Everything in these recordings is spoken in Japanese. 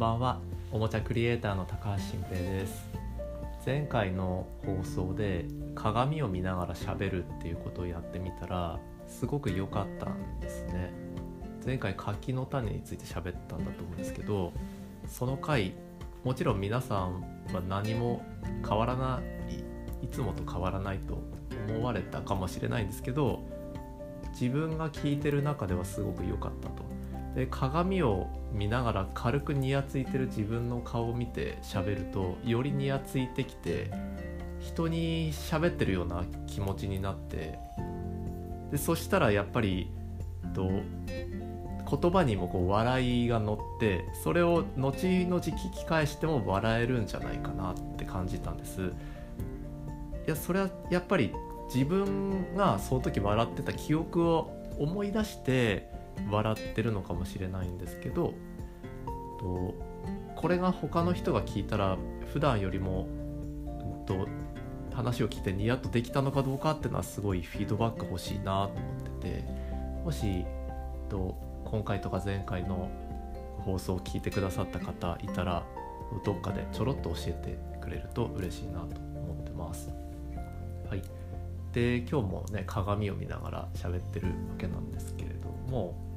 んばんは。おもちゃクリエイターの高橋新平です。前回の放送で鏡を見ながら喋るっていうことをやってみたらすごく良かったんですね。前回柿の種について喋ったんだと思うんですけどその回もちろん皆さんは何も変わらないいつもと変わらないと思われたかもしれないんですけど自分が聞いてる中ではすごく良かったと。で鏡を見ながら軽くニヤついてる自分の顔を見て喋るとよりニヤついてきて人に喋ってるような気持ちになってでそしたらやっぱりと言葉にもこう笑いが乗ってそれを後々聞き返しても笑えるんじゃないかなって感じたんです。いやそれはやっぱり自分がその時笑ってた記憶を思い出して笑ってるのかもしれないんですけどとこれが他の人が聞いたら普段よりも、うん、と話を聞いてニヤッとできたのかどうかっていうのはすごいフィードバック欲しいなと思っててもしと今回とか前回の放送を聞いてくださった方いたらどっかでちょろっと教えてくれると嬉しいなと思ってます。はい、で今日もね鏡を見ながら喋ってるわけなんですけれども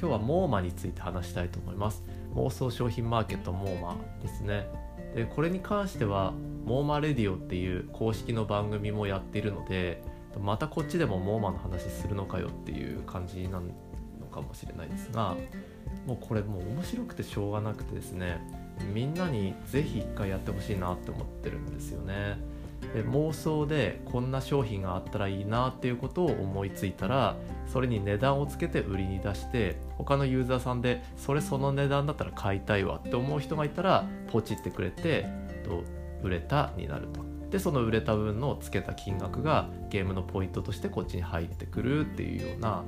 今日はモーマについて話したいと思います妄想商品マーケットモーマですねでこれに関してはモーマレディオっていう公式の番組もやっているのでまたこっちでもモーマの話するのかよっていう感じなのかもしれないですがもうこれもう面白くてしょうがなくてですねみんなに是非一回やってほしいなって思ってるんですよね。で妄想でこんな商品があったらいいなっていうことを思いついたらそれに値段をつけて売りに出して他のユーザーさんでそれその値段だったら買いたいわって思う人がいたらポチってくれてと売れたになると。でその売れた分のつけた金額がゲームのポイントとしてこっちに入ってくるっていうような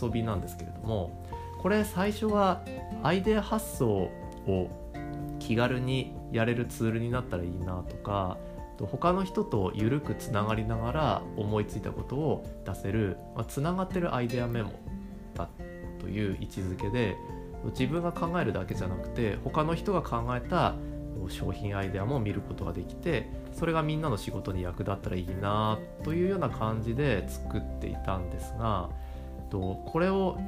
遊びなんですけれどもこれ最初はアイデア発想を気軽にやれるツールになったらいいなとか他の人と緩くつながりながら思いついたことを出せる、まあ、つながってるアイデアメモだという位置づけで自分が考えるだけじゃなくて他の人が考えた商品アイデアも見ることができてそれがみんなの仕事に役立ったらいいなというような感じで作っていたんですがこれを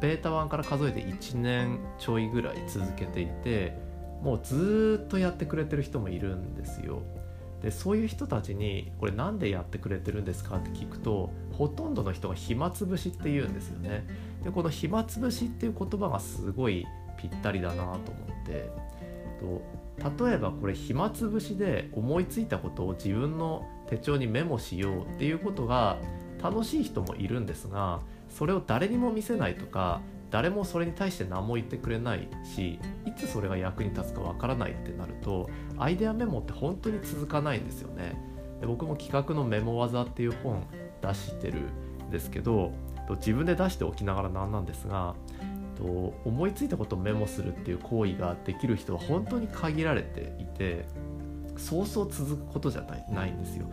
ベータ1から数えて1年ちょいぐらい続けていてもうずっとやってくれてる人もいるんですよ。でそういう人たちにこれ何でやってくれてるんですかって聞くとほとんどの人が暇つぶしって言うんですよね。でこの暇つぶしっていう言葉がすごいぴったりだなと思って。と例えばこれ暇つぶしで思いついたことを自分の手帳にメモしようっていうことが楽しい人もいるんですがそれを誰にも見せないとか誰もそれに対して何も言ってくれないしいつそれが役に立つかわからないってなるとアイデアメモって本当に続かないんですよねで僕も企画のメモ技っていう本出してるんですけど自分で出しておきながらなんなんですが思いついたことをメモするっていう行為ができる人は本当に限られていてそうそう続くことじゃないないんですよ。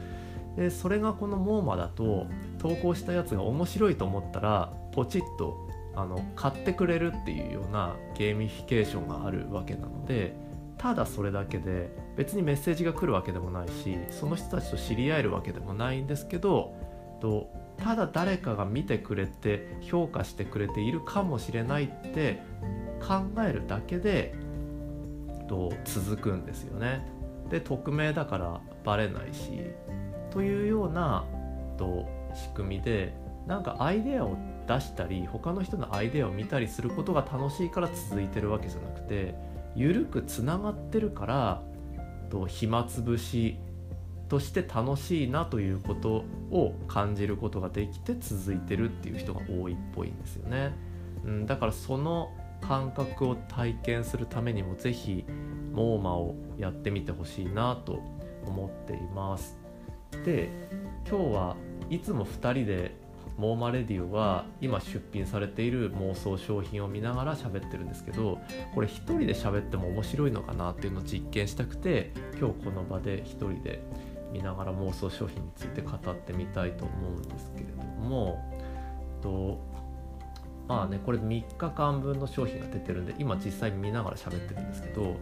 でそれがこの MouMa だと投稿したやつが面白いと思ったらポチッとあの買ってくれるっていうようなゲーミフィケーションがあるわけなのでただそれだけで別にメッセージが来るわけでもないしその人たちと知り合えるわけでもないんですけどとただ誰かが見てくれて評価してくれているかもしれないって考えるだけでと続くんですよね。で匿名だからバレないしというようなと仕組みでなんかアイデアを出したり他の人のアイデアを見たりすることが楽しいから続いてるわけじゃなくて緩くつながってるからと暇つぶしとして楽しいなということを感じることができて続いてるっていう人が多いっぽいんですよね。うん、だからその感覚を体験するためにも是非モーマをやってみてほしいなと思っています。で今日はいつも2人でモーマレディオは今出品されている妄想商品を見ながら喋ってるんですけどこれ1人で喋っても面白いのかなっていうのを実験したくて今日この場で1人で見ながら妄想商品について語ってみたいと思うんですけれどもとまあねこれ3日間分の商品が出てるんで今実際見ながら喋ってるんですけど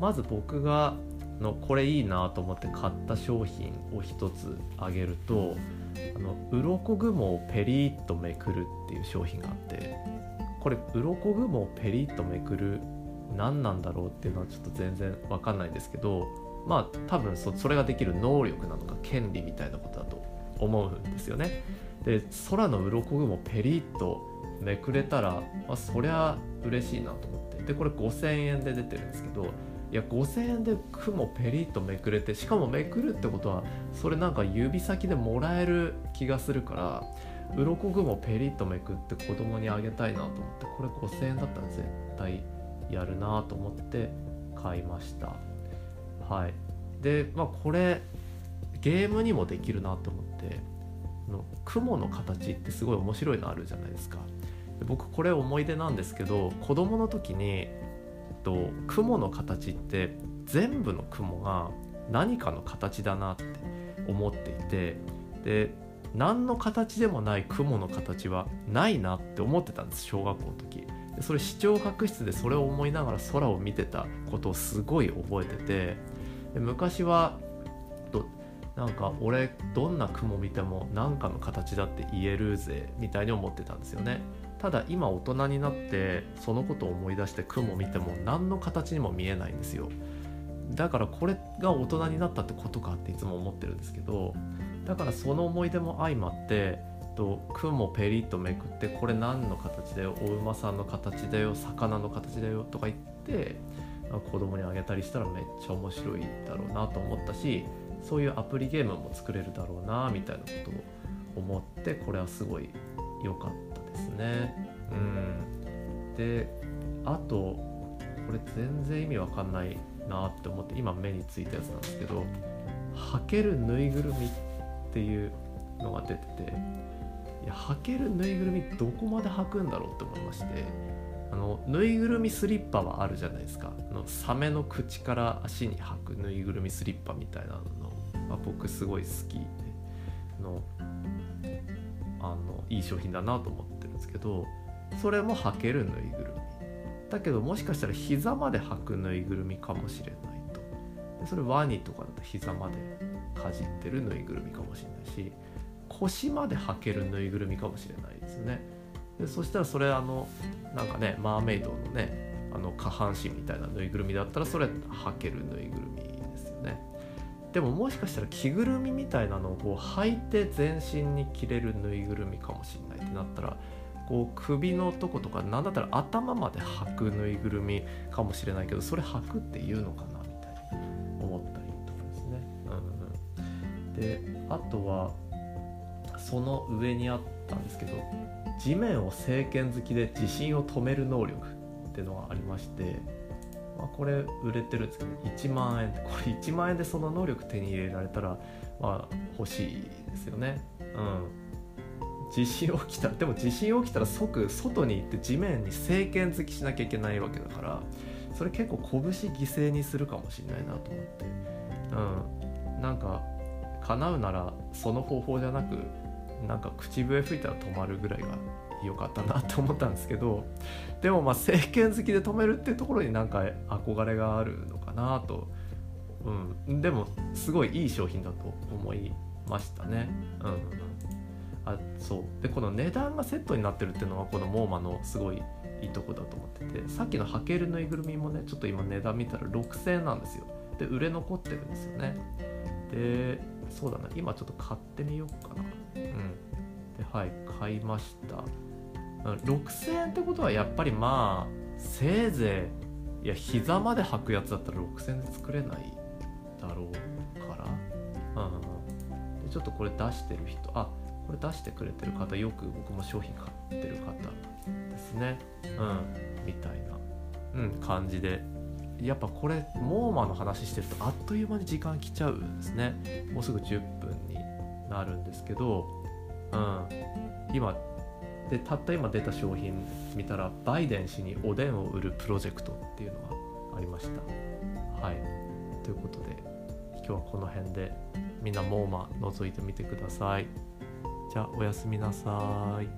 まず僕がのこれいいなと思って買った商品を一つあげるとあの鱗雲をペリッとめくるっていう商品があってこれ鱗雲をペリッとめくる何なんだろうっていうのはちょっと全然わかんないですけどまあ多分そそれができる能力なのか権利みたいなことだと思うんですよね。で空の鱗雲ペリッとめくれたら、まあ、そりゃ嬉しいなと思ってでこれ5000円で出てるんですけどいや5000円で雲ペリッとめくれてしかもめくるってことはそれなんか指先でもらえる気がするから鱗雲ペリッとめくって子供にあげたいなと思ってこれ5000円だったら絶対やるなと思って買いました。はい。でまあこれゲームにもできるなと思っての雲の形ってすごい面白いのあるじゃないですか。僕これ思い出なんですけど子供の時にと雲の形って全部の雲が何かの形だなって思っていてで何の形でもない雲の形はないなって思ってたんです小学校の時。でそれ視聴覚室でそれを思いながら空を見てたことをすごい覚えててで昔はとなんか俺どんな雲見ても何かの形だって言えるぜみたいに思ってたんですよね。ただ今大人になってそのことを思い出して雲見ても何の形にも見えないんですよ。だからこれが大人になったってことかっていつも思ってるんですけどだからその思い出も相まってと雲ペリッとめくってこれ何の形だよお馬さんの形だよ魚の形だよとか言って子供にあげたりしたらめっちゃ面白いだろうなと思ったしそういうアプリゲームも作れるだろうなみたいなことを思ってこれはすごい良かった。ですね。うん、であとこれ全然意味わかんないなって思って今目についたやつなんですけど履けるぬいぐるみっていうのが出てていや履けるぬいぐるみどこまで履くんだろうって思いましてあのぬいぐるみスリッパはあるじゃないですか。あのサメの口から足に履くぬいぐるみスリッパみたいなの、まあ、僕すごい好きでのあのいい商品だなと思って。ですけどそれも履けるぬいぐるみ。だけどもしかしたら膝まで履くぬいぐるみかもしれないと。でそれワニとかだと膝までかじってるぬいぐるみかもしれないし腰まで履けるぬいぐるみかもしれないですね。でそしたらそれあのなんかねマーメイドのねあの下半身みたいなぬいぐるみだったらそれ履けるぬいぐるみですよね。でももしかしたら着ぐるみみたいなのをこう履いて全身に着れるぬいぐるみかもしれないってなったらこう首のとことか何だったら頭まで履くぬいぐるみかもしれないけどそれ履くっていうのかなみたいに思ったりとかですね。うん、であとはその上にあったんですけど地面を政権好きで地震を止める能力っていうのがありましてまあ、これ売れてるんですけど1万円これ1万円でその能力手に入れられたらまあ欲しいですよね。うん。地震起きた。でも地震起きたら即外に行って地面に政権突きしなきゃいけないわけだからそれ結構拳犠牲にするかもしれないなと思って。うん。なんか叶うならその方法じゃなくなんか口笛吹いたら止まるぐらいが良かったなと思ったんですけどでもまあ政権好きで止めるっていうところになんか憧れがあるのかなと、うん、でもすごいいい商品だと思いましたね。うん、あそう。でこの値段がセットになってるっていうのはこのモーマのすごいいいとこだと思っててさっきのハケルぬいぐるみもねちょっと今値段見たら6000円なんですよ。で売れ残ってるんですよね。でそうだな。今ちょっと買ってみようかな。うん。ではい買いました。6000円ってことはやっぱりまあせいぜいいや膝まで履くやつだったら6000円で作れないだろうから、うん、ちょっとこれ出してる人あこれ出してくれてる方よく僕も商品買ってる方ですね。うん。みたいな、うん、感じで。やっぱこれモーマの話してるとあっという間に時間来ちゃうんですね。もうすぐ10分になるんですけど、うん、今でたった今出た商品見たらバイデン氏におでんを売るプロジェクトっていうのがありました。はい。ということで今日はこの辺でみんなモーマ覗いてみてください。じゃあおやすみなさい。